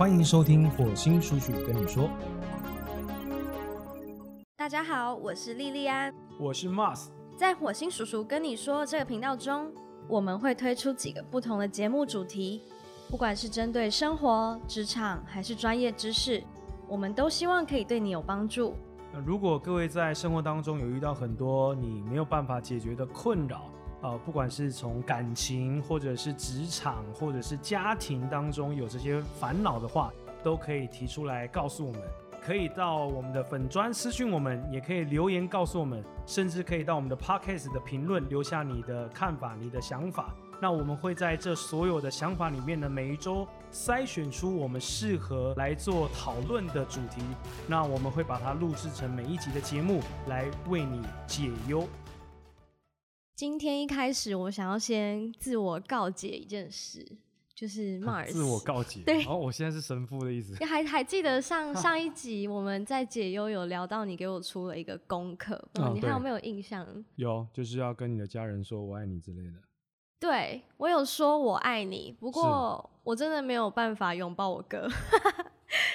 欢迎收听火星叔叔跟你说，大家好，我是莉莉安。我是 Mars。在火星叔叔跟你说这个频道中，我们会推出几个不同的节目主题，不管是针对生活、职场还是专业知识，我们都希望可以对你有帮助。那如果各位在生活当中有遇到很多你没有办法解决的困扰，呃，不管是从感情，或者是职场，或者是家庭当中有这些烦恼的话，都可以提出来告诉我们。可以到我们的粉砖私讯我们，也可以留言告诉我们，甚至可以到我们的 podcast 的评论留下你的看法、你的想法。那我们会在这所有的想法里面呢，每一周筛选出我们适合来做讨论的主题。那我们会把它录制成每一集的节目，来为你解忧。今天一开始，我想要先自我告诫一件事，就是 Mars 自我告诫。对哦，我现在是神父的意思。你 还还记得上 上一集我们在解忧有聊到你给我出了一个功课，你还有没有印象？有，就是要跟你的家人说“我爱你”之类的。对我有说我爱你，不过我真的没有办法拥抱我哥，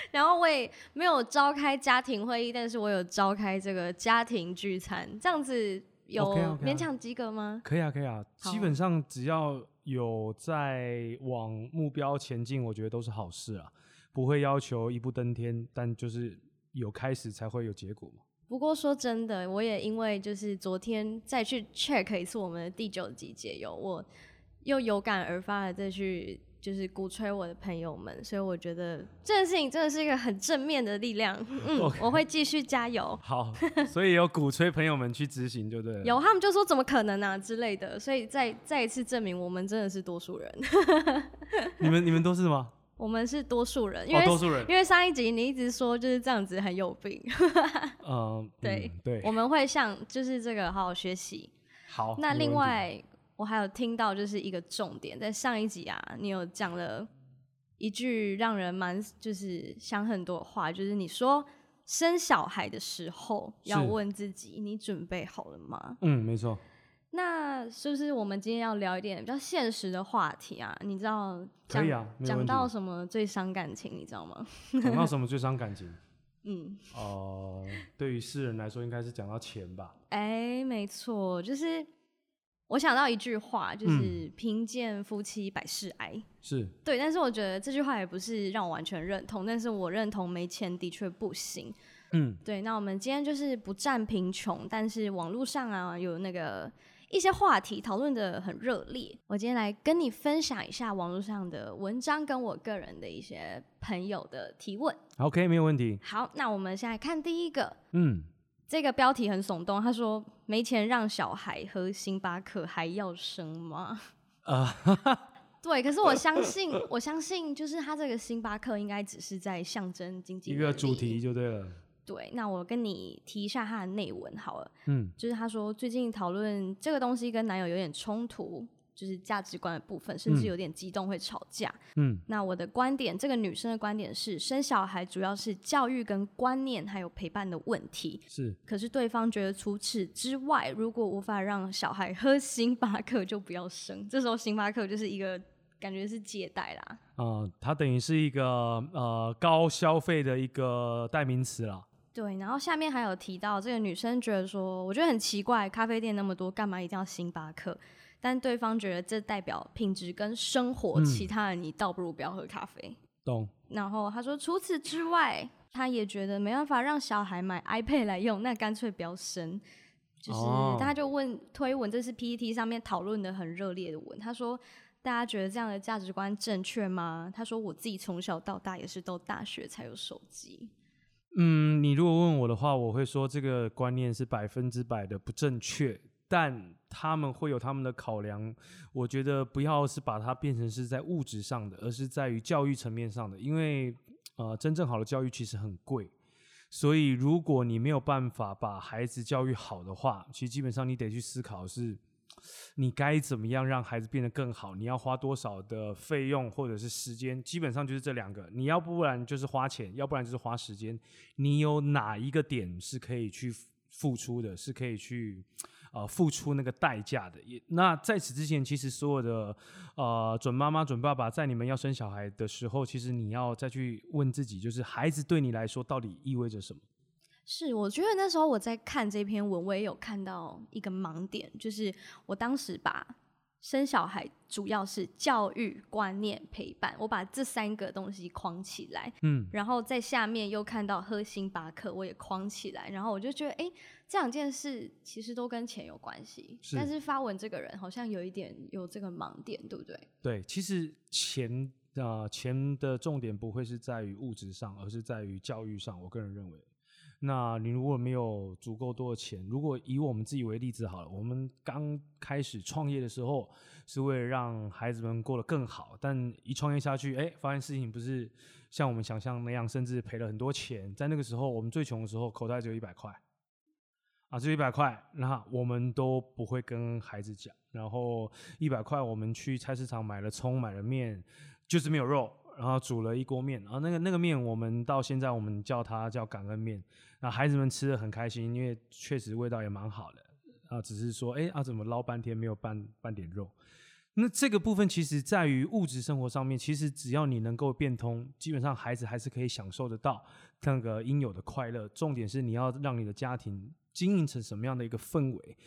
然后我也没有召开家庭会议，但是我有召开这个家庭聚餐，这样子有勉强及格吗？可以啊，可以啊，好基本上只要有在往目标前进，我觉得都是好事啊，不会要求一步登天，但就是有开始才会有结果嘛。不过说真的，我也因为就是昨天再去 check 一次我们的第九集解忧，我又有感而发的再去就是鼓吹我的朋友们，所以我觉得这件事情真的是一个很正面的力量。嗯我会继续加油。好，所以有鼓吹朋友们去执行，就对了。有他们就说怎么可能啊之类的，所以再再一次证明我们真的是多数人，你们你们都是吗？我们是多数人，因哦，为、多数人。因为上一集你一直说就是这样子很有病，嗯，对嗯对。我们会向就是这个好好学习。好。那另外，我还有听到就是一个重点，在上一集啊，你有讲了一句让人蛮就是想很多的话，就是你说生小孩的时候要是问自己，你准备好了吗？嗯，没错。那是不是我们今天要聊一点比较现实的话题啊？你知道讲讲到什么最伤感情，你知道吗？讲到什么最伤感情？嗯，哦、对于世人来说，应该是讲到钱吧。哎、没错，就是我想到一句话，嗯就是“贫贱夫妻百事哀”。是，对，但是我觉得这句话也不是让我完全认同，但是我认同没钱的确不行。嗯，对，那我们今天就是不占贫穷，但是网络上啊有那个一些话题讨论的很热烈。我今天来跟你分享一下网络上的文章跟我个人的一些朋友的提问。OK，没有问题。好，那我们现在看第一个，嗯，这个标题很耸动，他说没钱让小孩喝星巴克还要生吗？啊、对，可是我相信，我相信就是他这个星巴克应该只是在象征经济一个主题。就对了。对，那我跟你提一下他的内文好了，嗯，就是他说最近讨论这个东西跟男友有点冲突，就是价值观的部分，甚至嗯有点激动会吵架。嗯，那我的观点，这个女生的观点是，生小孩主要是教育跟观念还有陪伴的问题。是。可是对方觉得除此之外，如果无法让小孩喝星巴克，就不要生。这时候星巴克就是一个感觉是借贷啦。啊，它等于是一个呃高消费的一个代名词啦。对，然后下面还有提到这个女生觉得说，我觉得很奇怪，咖啡店那么多，干嘛一定要星巴克？但对方觉得这代表品质跟生活，嗯其他人你倒不如不要喝咖啡。懂？然后他说，除此之外，他也觉得没办法让小孩买 iPad 来用，那干脆不要生。就是、哦他就问推文，这是 PPT 上面讨论的很热烈的文。他说，大家觉得这样的价值观正确吗？他说，我自己从小到大也是到大学才有手机。嗯，你如果问我的话，我会说这个观念是百分之百的不正确，但他们会有他们的考量。我觉得不要是把它变成是在物质上的，而是在于教育层面上的，因为呃，真正好的教育其实很贵。所以，如果你没有办法把孩子教育好的话，其实基本上你得去思考是，你该怎么样让孩子变得更好？你要花多少的费用或者是时间？基本上就是这两个，你要不然就是花钱，要不然就是花时间。你有哪一个点是可以去付出的，是可以去呃付出那个代价的。也那在此之前，其实所有的呃准妈妈、准爸爸，在你们要生小孩的时候，其实你要再去问自己，就是孩子对你来说到底意味着什么？是，我觉得那时候我在看这篇文，我也有看到一个盲点，就是我当时把生小孩主要是教育、观念、陪伴，我把这三个东西框起来，嗯，然后在下面又看到喝星巴克，我也框起来，然后我就觉得，哎，这两件事其实都跟钱有关系，但是发文这个人好像有一点有这个盲点，对不对？对，其实钱啊，钱的重点不会是在于物质上，而是在于教育上。我个人认为。那你如果没有足够多的钱，如果以我们自己为例子好了，我们刚开始创业的时候是为了让孩子们过得更好，但一创业下去，哎，发现事情不是像我们想象那样，甚至赔了很多钱。在那个时候，我们最穷的时候，口袋只有一百块，啊，这一百块，那我们都不会跟孩子讲。然后一百块，我们去菜市场买了葱，买了面，就是没有肉。然后煮了一锅面，然后那个那个面，我们到现在我们叫它叫感恩面。那孩子们吃的很开心，因为确实味道也蛮好的。啊，只是说，哎啊，怎么捞半天没有半半点肉？那这个部分其实在于物质生活上面，其实只要你能够变通，基本上孩子还是可以享受得到那个应有的快乐。重点是你要让你的家庭经营成什么样的一个氛围。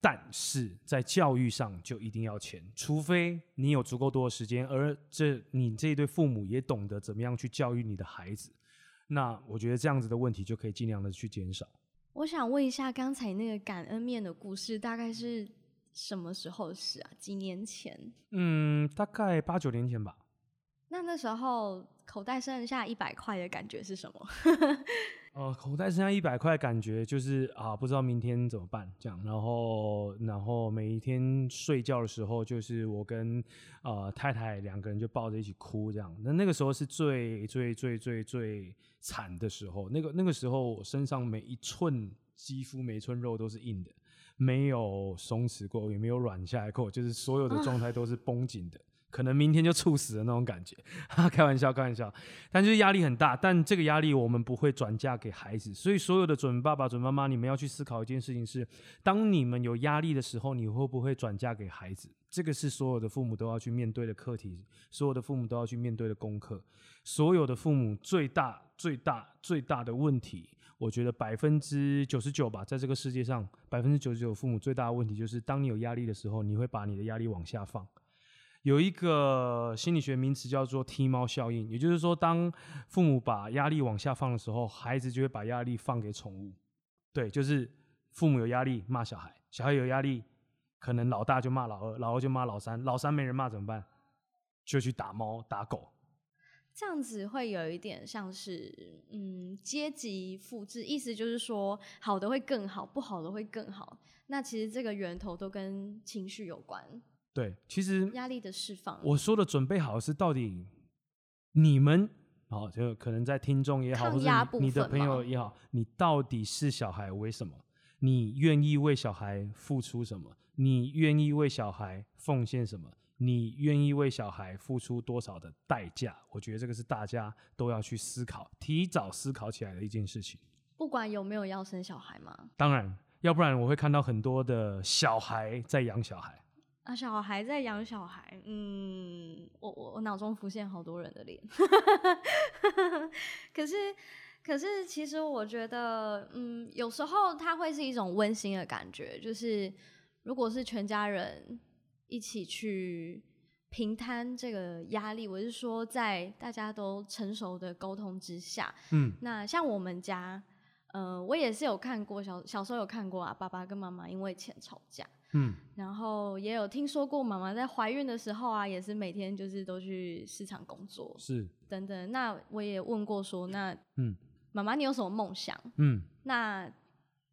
但是在教育上就一定要钱，除非你有足够多的时间，而这你这一对父母也懂得怎么样去教育你的孩子，那我觉得这样子的问题就可以尽量的去减少。我想问一下，刚才那个感恩面的故事大概是什么时候的事啊？几年前？嗯，大概八九年前吧。那那时候口袋剩下一百块的感觉是什么？呃，口袋剩下一百块，感觉就是啊，不知道明天怎么办这样。然后，然后每一天睡觉的时候，就是我跟呃太太两个人就抱着一起哭这样。那那个时候是最最最最最惨的时候。那个那个时候，我身上每一寸肌肤、每一寸肉都是硬的，没有松弛过，也没有软下来过，就是所有的状态都是绷紧的。可能明天就猝死的那种感觉，开玩笑，开玩笑。但就是压力很大，但这个压力我们不会转嫁给孩子。所以所有的准爸爸、准妈妈，你们要去思考一件事情：是当你们有压力的时候，你会不会转嫁给孩子？这个是所有的父母都要去面对的课题，所有的父母都要去面对的功课。所有的父母最大、最大、最大的问题，我觉得百分之九十九吧，在这个世界上，百分之九十九父母最大的问题就是，当你有压力的时候，你会把你的压力往下放。有一个心理学名词叫做踢猫效应，也就是说，当父母把压力往下放的时候，孩子就会把压力放给宠物。对，就是父母有压力骂小孩，小孩有压力，可能老大就骂老二，老二就骂老三，老三没人骂怎么办？就去打猫打狗。这样子会有一点像是嗯阶级复制，意思就是说好的会更好，不好的会更好。那其实这个源头都跟情绪有关。对，其实压力的释放，我说的准备好是到底你们好，就可能在听众也好，或者你的朋友也好，你到底是小孩为什么？你愿意为小孩付出什么？你愿意为小孩奉献什么？你愿意为小孩付出多少的代价？我觉得这个是大家都要去思考、提早思考起来的一件事情。不管有没有要生小孩吗？当然，要不然我会看到很多的小孩在养小孩。啊，小孩在养小孩，嗯，我我我脑中浮现好多人的脸，可是可是其实我觉得，嗯，有时候它会是一种温馨的感觉，就是如果是全家人一起去平摊这个压力，我是说在大家都成熟的沟通之下，嗯，那像我们家，呃，我也是有看过小小时候有看过啊，爸爸跟妈妈因为钱吵架。嗯，然后也有听说过妈妈在怀孕的时候啊，也是每天就是都去市场工作，是等等。那我也问过说，那嗯，妈妈你有什么梦想？嗯，那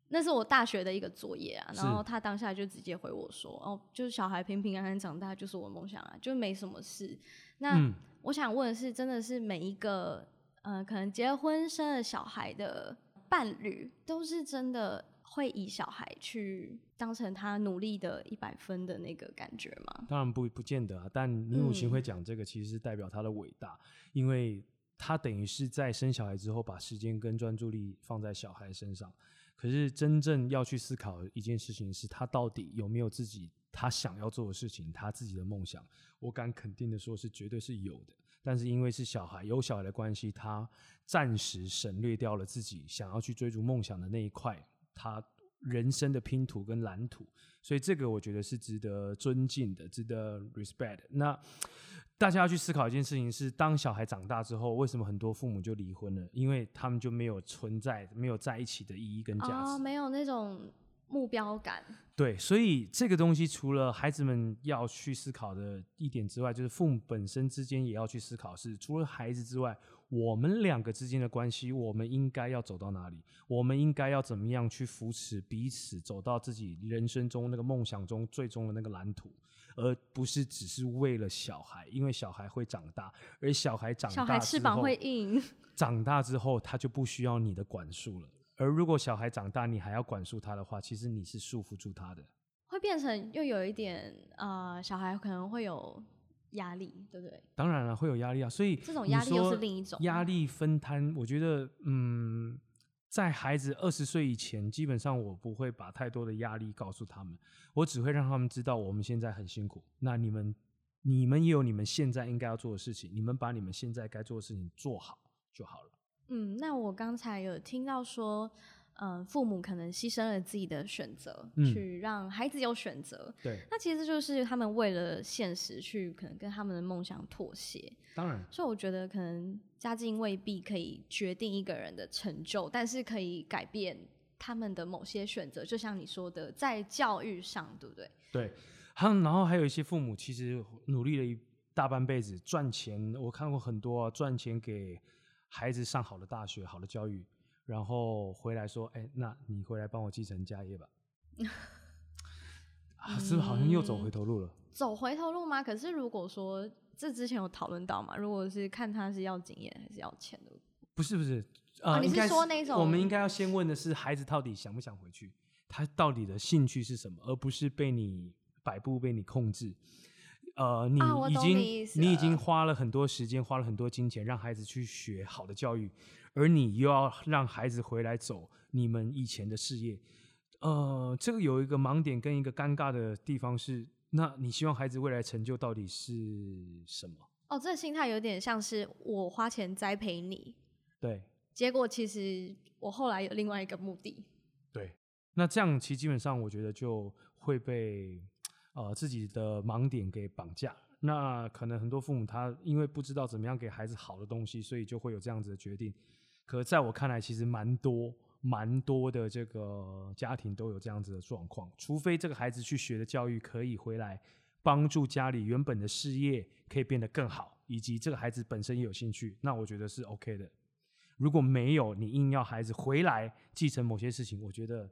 那是我大学的一个作业啊，然后他当下就直接回我说，哦，就是小孩平平安安长大就是我梦想啊，就没什么事。那我想问的是，真的是每一个呃，可能结婚生了小孩的伴侣，都是真的？会以小孩去当成他努力的一百分的那个感觉吗？当然不不见得啊，但你母亲会讲这个，其实是代表她的伟大，因为她等于是在生小孩之后，把时间跟专注力放在小孩身上。可是真正要去思考一件事情是，他到底有没有自己他想要做的事情，他自己的梦想？我敢肯定的说，是绝对是有的。但是因为是小孩，有小孩的关系，他暂时省略掉了自己想要去追逐梦想的那一块，他人生的拼图跟蓝图。所以这个我觉得是值得尊敬的，值得 respect。那大家要去思考一件事情是：当小孩长大之后，为什么很多父母就离婚了？因为他们就没有存在、没有在一起的意义跟价值，哦，没有那种目标感。对，所以这个东西除了孩子们要去思考的一点之外，就是父母本身之间也要去思考，是除了孩子之外，我们两个之间的关系，我们应该要走到哪里？我们应该要怎么样去扶持彼此，走到自己人生中那个梦想中最终的那个蓝图，而不是只是为了小孩，因为小孩会长大，而小孩长大小孩翅膀会硬，长大之后，他就不需要你的管束了。而如果小孩长大，你还要管束他的话，其实你是束缚住他的。会变成又有一点呃，小孩可能会有压力，对不对？当然了，会有压力啊，所以这种压力又是另一种压力分摊。我觉得，嗯，在孩子二十岁以前，基本上我不会把太多的压力告诉他们，我只会让他们知道我们现在很辛苦。那你们，你们也有你们现在应该要做的事情，你们把你们现在该做的事情做好就好了。嗯，那我刚才有听到说，嗯、父母可能牺牲了自己的选择，嗯去让孩子有选择。对，那其实就是他们为了现实去可能跟他们的梦想妥协，当然，所以我觉得可能家境未必可以决定一个人的成就，但是可以改变他们的某些选择。就像你说的，在教育上，对不对？对，还有然后还有一些父母其实努力了一大半辈子赚钱，我看过很多、啊、赚钱给孩子上好的大学、好的教育，然后回来说：“哎，那你回来帮我继承家业吧。啊”是不是好像又走回头路了？走回头路吗？可是如果说这之前有讨论到嘛，如果是看他是要经验还是要钱的，不是不是，呃，哦你是说那种我们应该要先问的是孩子到底想不想回去，他到底的兴趣是什么，而不是被你摆布、被你控制。呃，你已经、你你已经花了很多时间，花了很多金钱，让孩子去学好的教育，而你又要让孩子回来走你们以前的事业。呃，这个有一个盲点跟一个尴尬的地方是，那你希望孩子未来成就到底是什么？哦，这个心态有点像是我花钱栽培你，对，结果其实我后来有另外一个目的。对，那这样其实基本上我觉得就会被呃自己的盲点给绑架。那可能很多父母他因为不知道怎么样给孩子好的东西，所以就会有这样子的决定。可在我看来，其实蛮多蛮多的这个家庭都有这样子的状况，除非这个孩子去学的教育可以回来帮助家里原本的事业可以变得更好，以及这个孩子本身也有兴趣，那我觉得是 OK 的。如果没有，你硬要孩子回来继承某些事情，我觉得，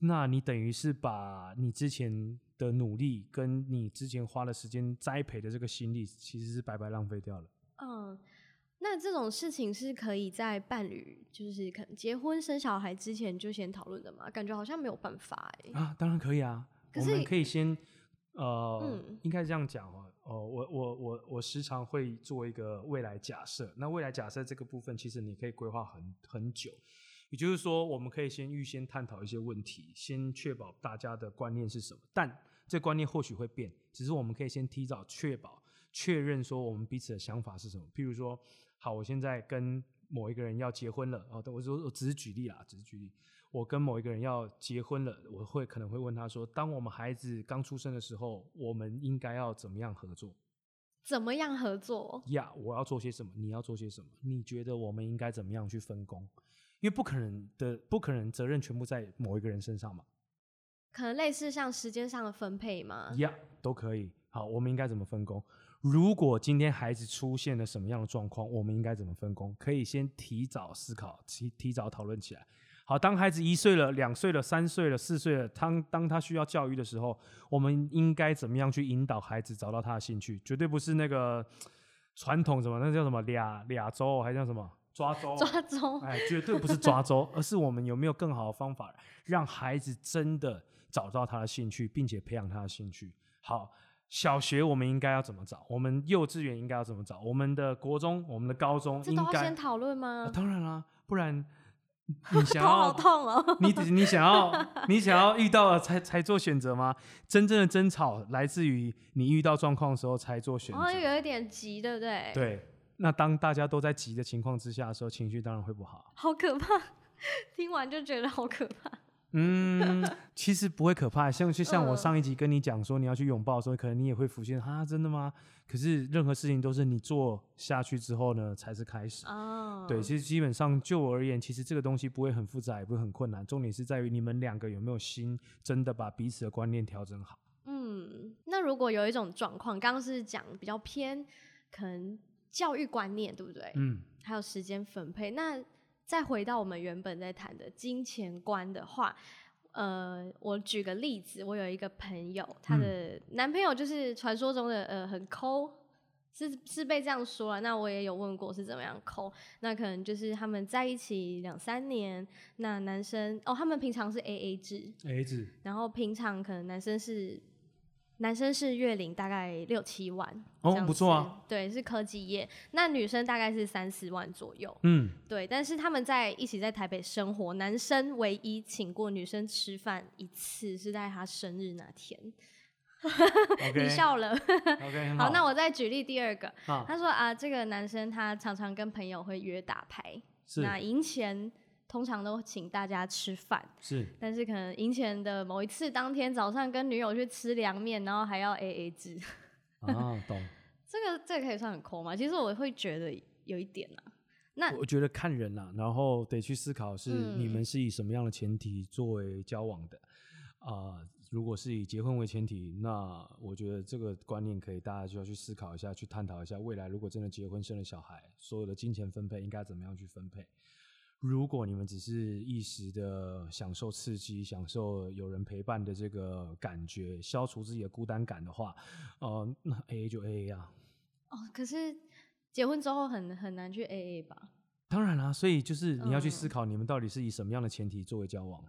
那你等于是把你之前的努力跟你之前花的时间栽培的这个心力，其实是白白浪费掉了。嗯，那这种事情是可以在伴侣就是可能结婚生小孩之前就先讨论的吗？感觉好像没有办法哎、啊，当然可以啊，我们可以先，呃，嗯应该这样讲哦，哦，我我我我时常会做一个未来假设，那未来假设这个部分，其实你可以规划很很久，也就是说，我们可以先预先探讨一些问题，先确保大家的观念是什么，但这观念或许会变，只是我们可以先提早确保确认说我们彼此的想法是什么，譬如说，好，我现在跟某一个人要结婚了，哦，我说我只是举例啦，只是举例。我跟某一个人要结婚了，我会可能会问他说：当我们孩子刚出生的时候，我们应该要怎么样合作？怎么样合作？呀我要做些什么？你要做些什么？你觉得我们应该怎么样去分工？因为不可能的，不可能责任全部在某一个人身上嘛。可能类似像时间上的分配吗？呀都可以。好，我们应该怎么分工？如果今天孩子出现了什么样的状况，我们应该怎么分工？可以先提早思考，提提早讨论起来。好，当孩子一岁了、两岁了、三岁了、四岁了，当当他需要教育的时候，我们应该怎么样去引导孩子找到他的兴趣？绝对不是那个传统什么，那叫什么俩俩周，还叫什么抓周？抓周，哎，绝对不是抓周，而是我们有没有更好的方法，让孩子真的找到他的兴趣，并且培养他的兴趣。好，小学我们应该要怎么找？我们幼稚园应该要怎么找？我们的国中、我们的高中应该都要先讨论吗？啊当然啦，不然 你想要痛哦。你只你想要 你想要遇到了才才做选择吗？真正的争吵来自于你遇到状况的时候才做选择。然后又有一点急，对不对？，对，那当大家都在急的情况之下的时候，情绪当然会不好。好可怕，听完就觉得好可怕。嗯，其实不会可怕，像就像我嗯上一集跟你讲说你要去拥抱的时候，可能你也会浮现啊，真的吗？可是任何事情都是你做下去之后呢，才是开始。哦，对，其实基本上就我而言，其实这个东西不会很复杂，也不会很困难，重点是在于你们两个有没有心真的把彼此的观念调整好。嗯，那如果有一种状况，刚刚是讲比较偏可能教育观念，对不对？嗯，还有时间分配。那再回到我们原本在谈的金钱观的话，呃，我举个例子，我有一个朋友，她的男朋友就是传说中的呃很抠。是是被这样说了，那我也有问过是怎么样抠，那可能就是他们在一起两三年，那男生哦，他们平常是 A A 制，，A A 制，然后平常可能男生是男生是月领大概六七万，哦不错啊子，对，是科技业。那女生大概是三四万左右，嗯，对。但是他们在一起在台北生活，男生唯一请过女生吃饭一次是在他生日那天。你笑了，OK，很好，那我再举例第二个。啊他说啊，这个男生他常常跟朋友会约打牌，是那赢钱通常都请大家吃饭。是但是可能赢钱的某一次当天早上跟女友去吃凉面，然后还要 A A 制，啊，懂。这个这个可以算很抠吗？其实我会觉得有一点啊。那我觉得看人啦、然后得去思考是嗯你们是以什么样的前提作为交往的啊、如果是以结婚为前提，那我觉得这个观念可以大家就要去思考一下，去探讨一下未来如果真的结婚生了小孩，所有的金钱分配应该怎么样去分配。如果你们只是一时的享受刺激，享受有人陪伴的这个感觉，消除自己的孤单感的话，呃，那 A A 就 A A 啊。哦，可是结婚之后很很难去 A A 吧？当然啦，所以就是你要去思嗯考，你们到底是以什么样的前提作为交往。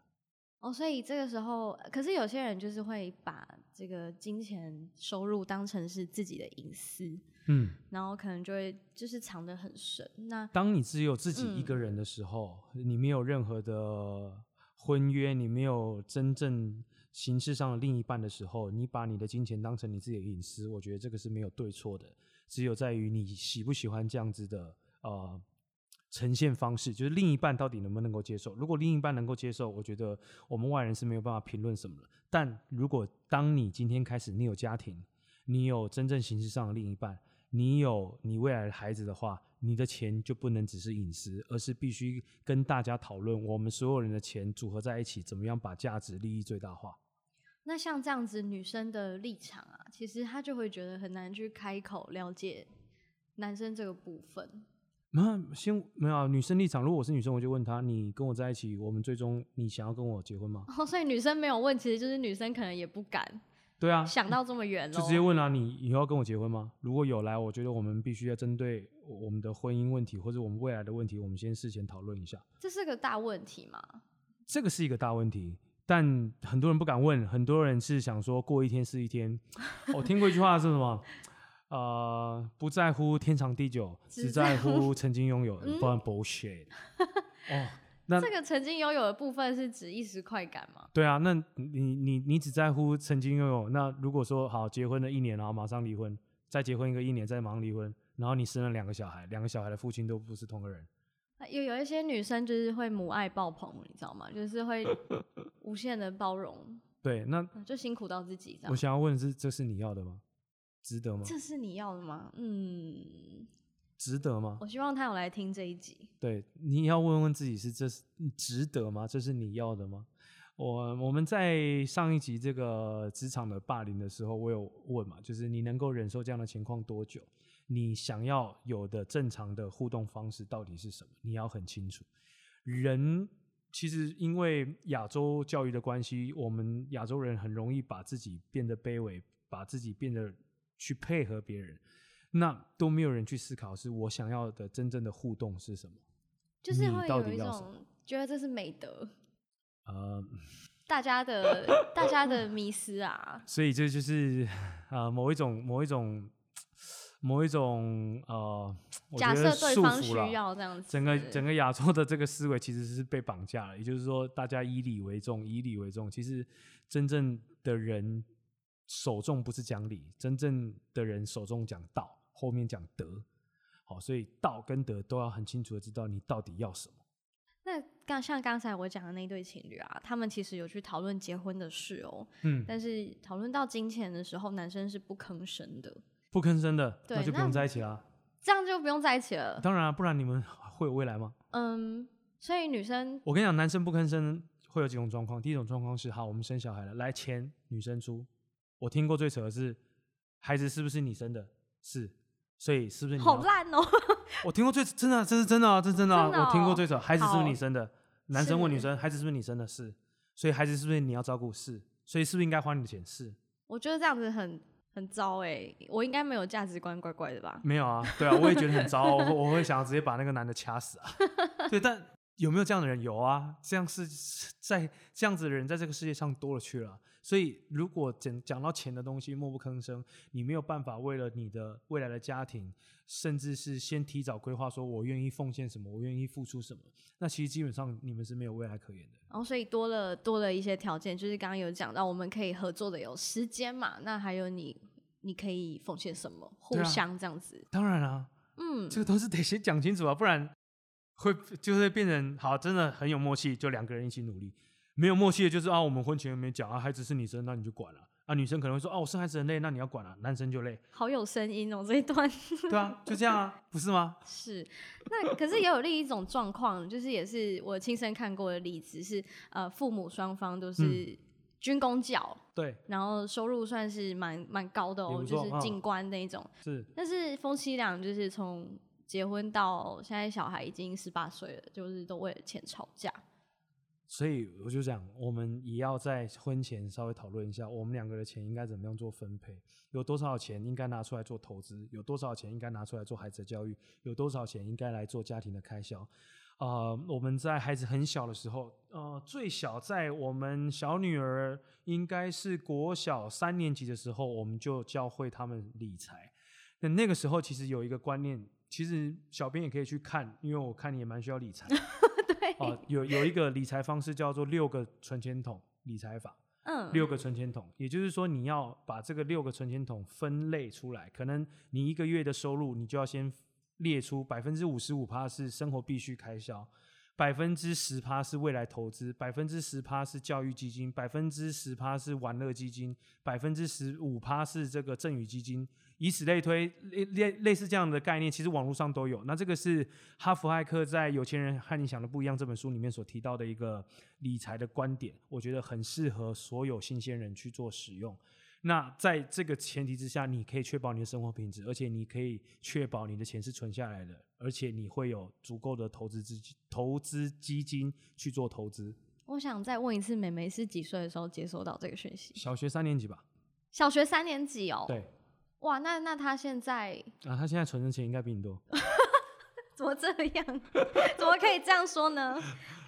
哦，所以这个时候，可是有些人就是会把这个金钱收入当成是自己的隐私，嗯，然后可能就会就是藏得很深。那当你只有自己一个嗯人的时候，你没有任何的婚约，你没有真正形式上的另一半的时候，你把你的金钱当成你自己的隐私，我觉得这个是没有对错的，只有在于你喜不喜欢这样子的呃呈现方式，就是另一半到底能不能够接受。如果另一半能够接受，我觉得我们外人是没有办法评论什么的。但如果当你今天开始，你有家庭，你有真正形式上的另一半，你有你未来的孩子的话，你的钱就不能只是隐私，而是必须跟大家讨论，我们所有人的钱组合在一起，怎么样把价值利益最大化。那像这样子女生的立场啊，其实她就会觉得很难去开口了解男生这个部分。那先没有啊女生立场，如果我是女生，我就问她：你跟我在一起，我们最终你想要跟我结婚吗？哦，所以女生没有问，其实就是女生可能也不敢对啊，想到这么远就直接问啊，你以后要跟我结婚吗？如果有来，我觉得我们必须要针对我们的婚姻问题或者我们未来的问题，我们先事前讨论一下。这是个大问题吗？这个是一个大问题，但很多人不敢问，很多人是想说过一天是一天。我听过一句话是什么？呃，不在乎天长地久，只只在在乎乎曾经拥有，不然 bullshit。哦，那这个曾经拥有的部分是指一时快感吗？对啊，那你你你只在乎曾经拥有，那如果说好结婚了一年，然后马上离婚，再结婚一个一年，再马上离婚，然后你生了两个小孩，两个小孩的父亲都不是同个人，有有一些女生就是会母爱爆棚，你知道吗？就是会 无限的包容，对，那就辛苦到自己我。想要问的是，这是你要的吗？值得吗？这是你要的吗？嗯，值得吗？我希望他有来听这一集。对，你要问问自己是这是值得吗？这是你要的吗？我我们在上一集这个职场的霸凌的时候，我有问嘛，就是你能够忍受这样的情况多久？你想要有的正常的互动方式到底是什么？你要很清楚。人其实因为亚洲教育的关系，我们亚洲人很容易把自己变得卑微，把自己变得去配合别人，那都没有人去思考，是我想要的真正的互动是什么？就是会有一种觉得这是美德，呃，大家的 大家的迷失啊。所以这就是呃某一种某一种某一种呃，我假设对方需。要这样子，整个整个亚洲的这个思维其实是被绑架了，也就是说，大家以理为重，以理为重。其实真正的人首重不是讲理，真正的人首重讲道，后面讲德。好，所以道跟德都要很清楚的知道你到底要什么。那刚像刚才我讲的那对情侣啊，他们其实有去讨论结婚的事哦、嗯，但是讨论到金钱的时候，男生是不吭声的，不吭声的，对那就不用在一起啦。这样就不用在一起了。当然、啊，不然你们会有未来吗？嗯，所以女生我跟你讲，男生不吭声会有几种状况。第一种状况是，好，我们生小孩了，来钱女生出。我听过最扯的是，孩子是不是你生的？是，所以是不是你？好烂哦、我听过最真的啊，这是真的啊，这是真的啊。真的我听过哦最扯，孩子是不是好你生的？男生问女生，孩子是不是你生的？是，所以孩子是不是你要照顾？是，所以是不是应该花你的钱？是，我觉得这样子很很糟哎、我应该没有价值观，怪怪的吧？没有啊，对啊，我也觉得很糟，我会我会想要直接把那个男的掐死啊。对，但有没有这样的人？有啊，这样是 在这样子的人在这个世界上多了去了。所以，如果讲讲到钱的东西默不吭声，你没有办法为了你的未来的家庭，甚至是先提早规划，说我愿意奉献什么，我愿意付出什么，那其实基本上你们是没有未来可言的。然后所以多了多了一些条件，就是刚刚有讲到我们可以合作的有时间嘛，那还有你你可以奉献什么，互相这样子，当然啊，嗯，这个都是得先讲清楚啊，不然会就会变成好，真的很有默契，就两个人一起努力。没有默契的就是啊，我们婚前没讲啊，孩子是女生，那你就管了啊。女生可能会说哦、我生孩子很累，那你要管了、男生就累，好有声音哦、这一段 对啊，就这样啊，不是吗？是。那可是也有另一种状况，就是也是我亲身看过的例子，是呃父母双方都嗯是军工教，对，然后收入算是蛮蛮高的哦、就是进官那一种。是但是夫妻俩就是从结婚到现在小孩已经十八岁了，就是都为了钱吵架。所以我就讲，我们也要在婚前稍微讨论一下，我们两个的钱应该怎么样做分配，有多少钱应该拿出来做投资，有多少钱应该拿出来做孩子的教育，有多少钱应该来做家庭的开销。呃，我们在孩子很小的时候，呃，最小在我们小女儿应该是国小三年级的时候，我们就教会他们理财。那那个时候其实有一个观念，其实小编也可以去看，因为我看你也蛮需要理财。对，哦，有有一个理财方式叫做六个存钱筒理财法，嗯，六个存钱筒，也就是说你要把这个六个存钱筒分类出来，可能你一个月的收入，你就要先列出百分之五十五趴是生活必须开销，百分之十趴是未来投资，百分之十趴是教育基金，百分之十趴是玩乐基金，百分之十五趴是这个赠与基金，以此类推，类类类似这样的概念，其实网络上都有。那这个是哈佛骇客在《有钱人和你想的不一样》这本书里面所提到的一个理财的观点，我觉得很适合所有新鲜人去做使用。那在这个前提之下，你可以确保你的生活品质，而且你可以确保你的钱是存下来的，而且你会有足够的投资资金、投资基金去做投资。我想再问一次，美眉是几岁的时候接收到这个讯息？小学三年级吧，小学三年级哦。。对哇，那那她现在啊，他现在存的钱应该比你多。怎么这样？怎么可以这样说呢？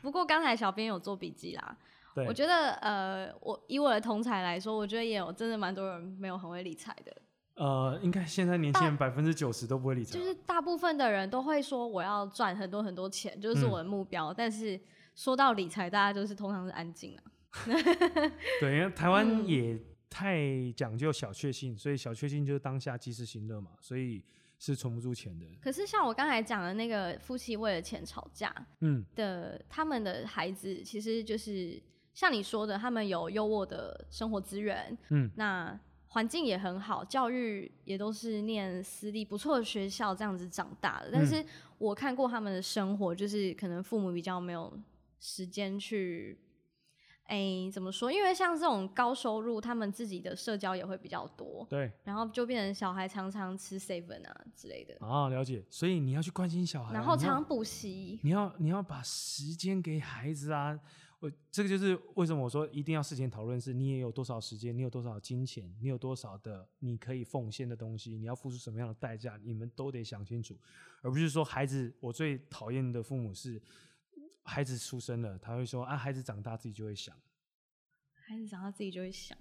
不过刚才小编有做笔记啦，对，我觉得呃，我以我的同才来说，我觉得也有真的蛮多人没有很会理财的，呃，应该现在年轻人百分之九十都不会理财，就是大部分的人都会说我要赚很多很多钱，就是嗯我的目标。但是说到理财，大家就是通常是安静啊。对，因为台湾嗯也太讲究小确幸，所以小确幸就是当下及时行乐嘛，所以是存不住钱的。可是像我刚才讲的那个夫妻为了钱吵架嗯，的，他们的孩子其实就是像你说的，他们有优渥的生活资源，嗯，那环境也很好，教育也都是念私立不错的学校这样子长大的。嗯但是我看过他们的生活，就是可能父母比较没有时间去。哎、怎么说？因为像这种高收入，他们自己的社交也会比较多，对然后就变成小孩常常吃 seven 啊之类的，啊，了解。所以你要去关心小孩啊，然后常补习。你要你要把时间给孩子啊！我这个就是为什么我说一定要事前讨论，是你也有多少时间，你有多少金钱，你有多少的你可以奉献的东西，你要付出什么样的代价，你们都得想清楚，而不是说孩子。我最讨厌的父母是孩子出生了，他会说啊，孩子长大自己就会想。孩子长大自己就会想，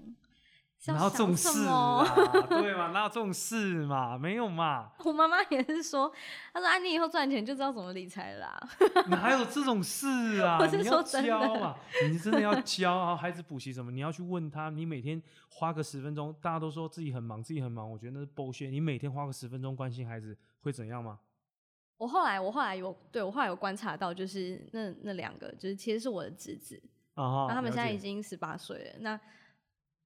哪有这种想什事么啊？对嘛？哪有这种事嘛？没有嘛？我妈妈也是说，她说啊，你以后赚钱就知道怎么理财啦。哪有这种事啊我？是你要说真的教嘛，你真的要教啊！孩子补习什么，你要去问他。你每天花个十分钟，大家都说自己很忙，自己很忙，我觉得那是剥削。你每天花个十分钟关心孩子，会怎样吗？我后来，我后来有对我后来有观察到，就是那那两个，就是其实是我的侄子，那他们现在已经十八岁了。那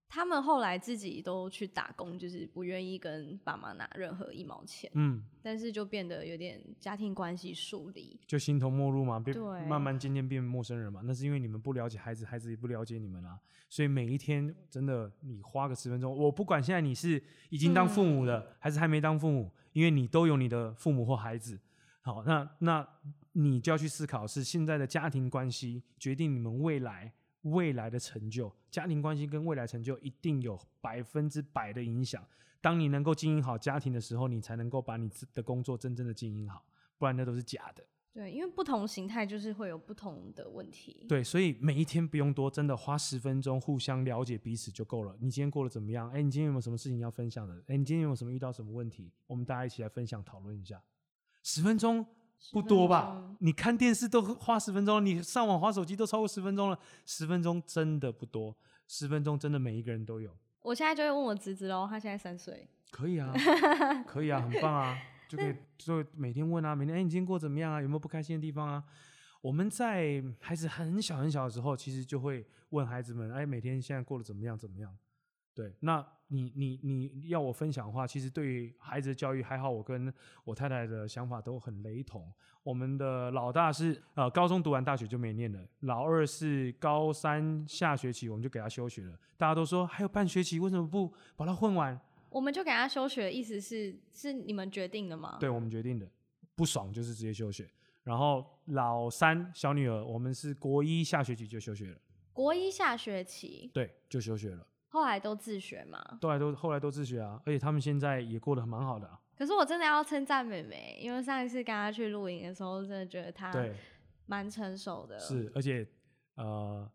他们后来自己都去打工，就是不愿意跟爸妈拿任何一毛钱，嗯，但是就变得有点家庭关系疏离。就形同陌路嘛，变慢慢渐渐变陌生人嘛。那是因为你们不了解孩子，孩子也不了解你们啊。所以每一天真的，你花个十分钟，我不管现在你是已经当父母嗯了，还是还没当父母，因为你都有你的父母或孩子。好，那那你就要去思考，是现在的家庭关系决定你们未来未来的成就。家庭关系跟未来成就一定有百分之百的影响。当你能够经营好家庭的时候，你才能够把你的工作真正的经营好，不然那都是假的。对，因为不同形态就是会有不同的问题。对，所以每一天不用多，真的花十分钟互相了解彼此就够了。你今天过得怎么样？哎，你今天有没有什么事情要分享的？哎，你今天有没有什么遇到什么问题？我们大家一起来分享讨论一下。十分钟不多吧？你看电视都花十分钟，你上网花手机都超过十分钟了，十分钟真的不多，十分钟真的每一个人都有。我现在就会问我侄子喽，他现在三岁，可以啊，可以啊，很棒啊，就可以就每天问啊，每天哎，你今天过得怎么样啊？有没有不开心的地方啊？我们在孩子很小很小的时候，其实就会问孩子们，哎，每天现在过得怎么样？怎么样？对，那你你你要我分享的话，其实对于孩子的教育，还好我跟我太太的想法都很雷同。我们的老大是呃高中读完大学就没念了，老二是高三下学期我们就给他休学了。大家都说还有半学期，为什么不把它混完？我们就给他休学，意思是是你们决定的吗？对我们决定的，不爽就是直接休学。然后老三小女儿，我们是国一下学期就休学了，国一下学期，对，就休学了。后来都自学嘛。后来都后来都自学啊，而且他们现在也过得蛮好的、啊。可是我真的要称赞妹妹，因为上一次跟她去露营的时候，真的觉得她对，蛮成熟的。是，而且呃，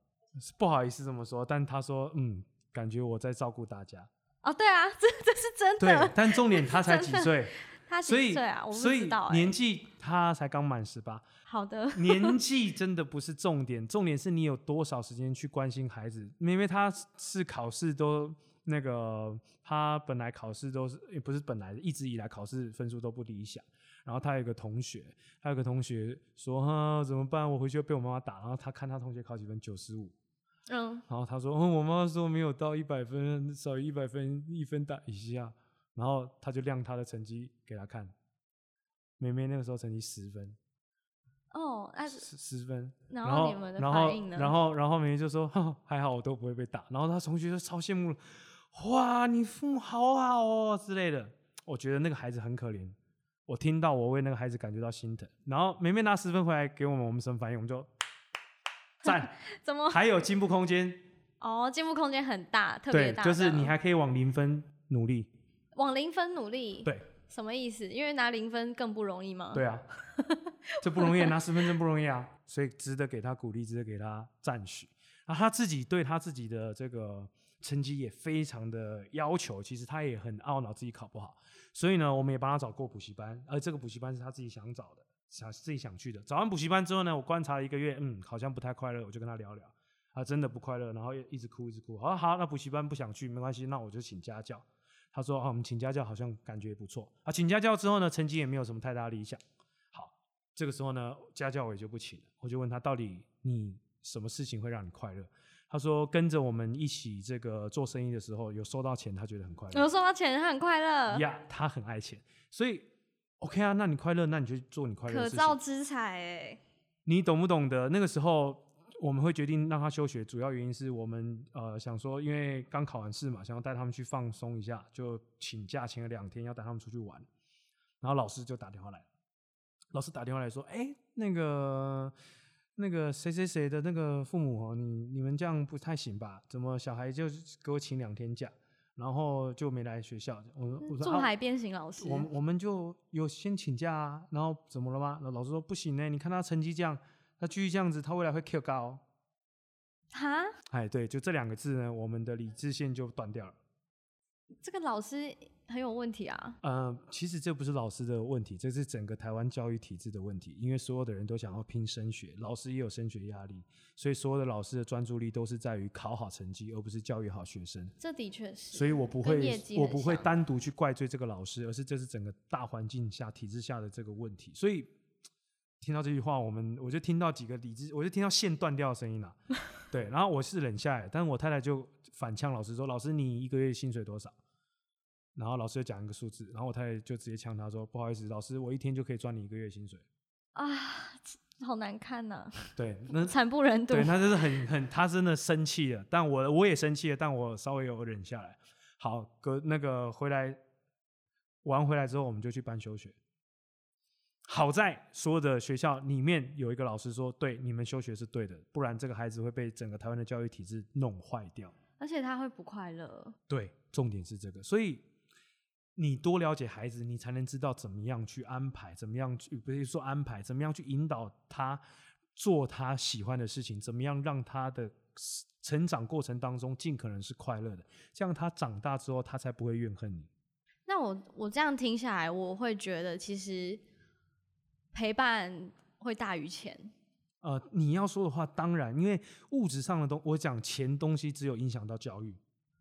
不好意思这么说，但她说，嗯，感觉我在照顾大家。哦，对啊，这这是真对的。，但重点她才 几岁，她所以几岁啊？我不所以知道、欸。年纪他才刚满十八，好的，年纪真的不是重点，重点是你有多少时间去关心孩子。因为他是考试都那个，他本来考试都是也不是本来一直以来考试分数都不理想。然后他有个同学，他有个同学说：“哈，怎么办？我回去要被我妈妈打。”然后他看他同学考几分，九十五。嗯，然后他说：“嗯，我妈妈说没有到一百分，少于一百分，一分打一下。”然后他就亮他的成绩给他看，妹妹那个时候成绩十分，哦，那十十分。然然后后你们的然后反应呢？然后然后妹妹就说：“哼 还好我都不会被打。”然后他同学就超羡慕了，哇，你父母好好哦之类的。我觉得那个孩子很可怜，我听到我为那个孩子感觉到心疼。然后妹妹拿十分回来给我们，我们什么反应？我们就 赞，怎么？还有进步空间。哦，进步空间很大，特别对，大。就是你还可以往零分努力。往零分努力。对，什么意思？因为拿零分更不容易吗？对啊，这不容易，拿十分真不容易啊，所以值得给他鼓励，值得给他赞许。啊，他自己对他自己的这个成绩也非常的要求，其实他也很懊恼自己考不好，所以呢，我们也帮他找过补习班，而这个补习班是他自己想找的，想自己想去的。找完补习班之后呢，我观察了一个月，嗯，好像不太快乐，我就跟他聊聊。啊，真的不快乐，然后一直哭，一直哭。好好，那补习班不想去，没关系，那我就请家教。他说：“啊，我们请家教好像感觉不错啊。请家教之后呢，成绩也没有什么太大理想。好，这个时候呢，家教我也就不请了。我就问他，到底你什么事情会让你快乐？他说，跟着我们一起这个做生意的时候，有收到钱，他觉得很快乐。有收到钱，他很快乐，呀，他很爱钱，所以 OK 啊，那你快乐，那你就做你快乐的可事情。造之才哎。你懂不懂得？那个时候我们会决定让他休学，主要原因是我们呃想说，因为刚考完试嘛，想要带他们去放松一下，就请假请了两天，要带他们出去玩。然后老师就打电话来，老师打电话来说：“哎、那个那个谁谁谁的那个父母哦，你你们这样不太行吧？怎么小孩就给我请两天假，然后就没来学校？”我说：“我说啊驻海边型老师，我们我们就有先请假啊，然后怎么了吗？那老师说不行呢，你看他成绩这样，他继续这样子，他未来会 Q 高。哈，哎，对，就这两个字呢，我们的理智线就断掉了。这个老师很有问题啊。呃，其实这不是老师的问题，这是整个台湾教育体制的问题。因为所有的人都想要拼升学，老师也有升学压力，所以所有的老师的专注力都是在于考好成绩，而不是教育好学生。这的确是。所以我不会我不会像单独去怪罪这个老师，而是这是整个大环境下、体制下的这个问题。所以听到这句话，我们我就听到几个理智，我就听到线断掉的声音了。对，然后我是忍下来，但是我太太就反呛老师说：“老师，你一个月薪水多少？”然后老师就讲一个数字，然后我太太就直接呛他说：“不好意思，老师，我一天就可以赚你一个月薪水。啊，好难看呐、”对，那惨不忍睹对。他真的很很，他真的生气了，但我我也生气了，但我稍微有忍下来。好，隔那个回来玩回来之后，我们就去办休学。好在所有的学校里面有一个老师说：“对，你们休学是对的，不然这个孩子会被整个台湾的教育体制弄坏掉。而且他会不快乐。”对，重点是这个，所以你多了解孩子，你才能知道怎么样去安排，怎么样去不是说安排，怎么样去引导他做他喜欢的事情，怎么样让他的成长过程当中尽可能是快乐的，这样他长大之后他才不会怨恨你。那我我这样听下来，我会觉得其实陪伴会大于钱。呃，你要说的话，当然，因为物质上的东，我讲钱东西只有影响到教育，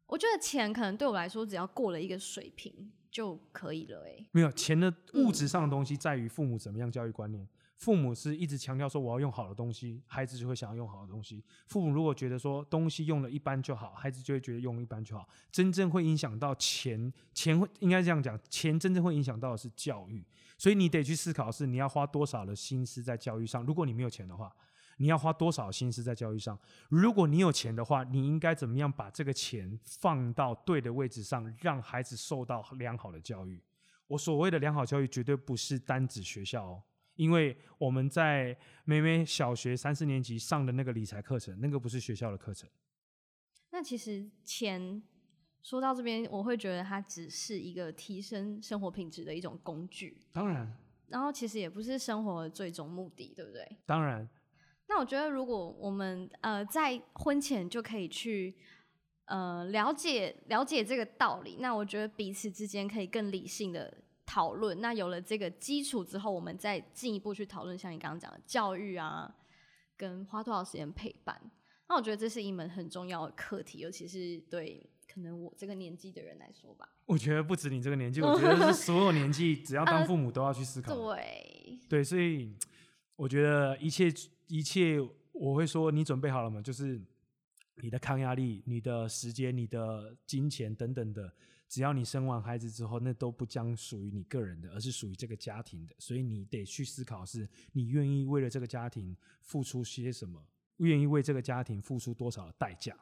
我觉得钱可能对我来说，只要过了一个水平就可以了、欸。没有钱的物质上的东西在于父母怎么样教育观念。父母是一直强调说我要用好的东西，孩子就会想要用好的东西。父母如果觉得说东西用了一般就好，孩子就会觉得用一般就好。真正会影响到钱，钱会应该这样讲，钱真正会影响到的是教育。所以你得去思考是你要花多少的心思在教育上。如果你没有钱的话，你要花多少心思在教育上？如果你有钱的话，你应该怎么样把这个钱放到对的位置上，让孩子受到良好的教育？我所谓的良好教育，绝对不是单指学校哦，因为我们在妹妹小学三四年级上的那个理财课程，那个不是学校的课程。那其实钱说到这边，我会觉得它只是一个提升生活品质的一种工具，当然，然后其实也不是生活的最终目的，对不对？当然，那我觉得，如果我们呃在婚前就可以去呃了解了解这个道理，那我觉得彼此之间可以更理性的讨论。那有了这个基础之后，我们再进一步去讨论，像你刚刚讲的教育啊，跟花多少时间陪伴。那我觉得这是一门很重要的课题，尤其是对可能我这个年纪的人来说吧。我觉得不止你这个年纪，我觉得是所有年纪，只要当父母都要去思考的。对，对，所以我觉得一切一切，我会说你准备好了吗？就是你的抗压力、你的时间、你的金钱等等的，只要你生完孩子之后，那都不将属于你个人的，而是属于这个家庭的。所以你得去思考，是你愿意为了这个家庭付出些什么，愿意为这个家庭付出多少的代价。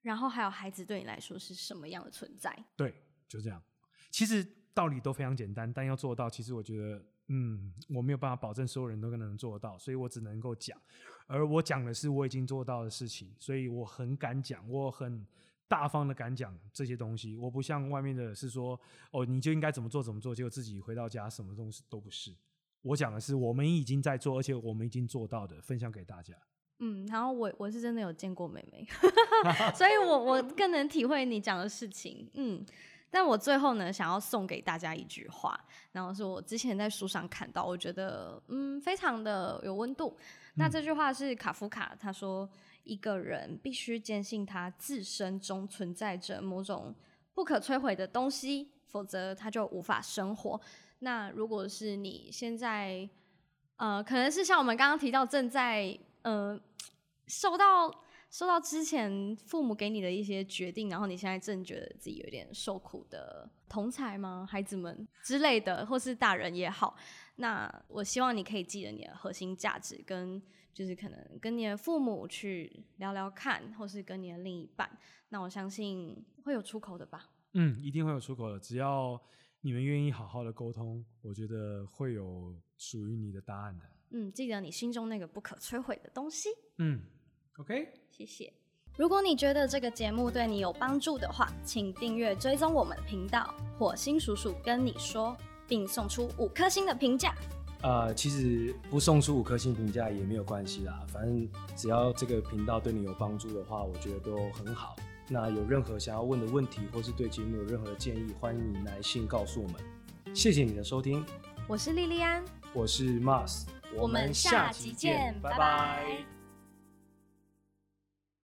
然后还有孩子对你来说是什么样的存在？对，就这样。其实道理都非常简单，但要做到，其实我觉得，嗯，我没有办法保证所有人都能做得到，所以我只能够讲。而我讲的是我已经做到的事情，所以我很敢讲，我很大方的敢讲这些东西。我不像外面的是说，哦，你就应该怎么做怎么做，结果自己回到家什么东西都不是。我讲的是我们已经在做，而且我们已经做到的，分享给大家。嗯，然后我我是真的有见过妹妹，所以我我更能体会你讲的事情。嗯，但我最后呢，想要送给大家一句话，然后是我之前在书上看到，我觉得嗯非常的有温度。那这句话是卡夫卡他说，一个人必须坚信他自身中存在着某种不可摧毁的东西，否则他就无法生活。那如果是你现在，呃，可能是像我们刚刚提到正在呃受到受到之前父母给你的一些决定，然后你现在正觉得自己有点受苦的同才吗？孩子们之类的，或是大人也好，那我希望你可以记得你的核心价值，跟就是可能跟你的父母去聊聊看，或是跟你的另一半，那我相信会有出口的吧。嗯，一定会有出口的，只要你们愿意好好的沟通，我觉得会有属于你的答案的。嗯，记得你心中那个不可摧毁的东西。嗯，OK。谢谢。如果你觉得这个节目对你有帮助的话，请订阅追踪我们的频道“火星叔叔跟你说”，并送出五颗星的评价。呃，其实不送出五颗星评价也没有关系啦，反正只要这个频道对你有帮助的话，我觉得都很好。那有任何想要问的问题，或是对节目有任何的建议，欢迎你来信告诉我们。谢谢你的收听，我是莉莉安，我是 Mars，我们下集见，拜拜。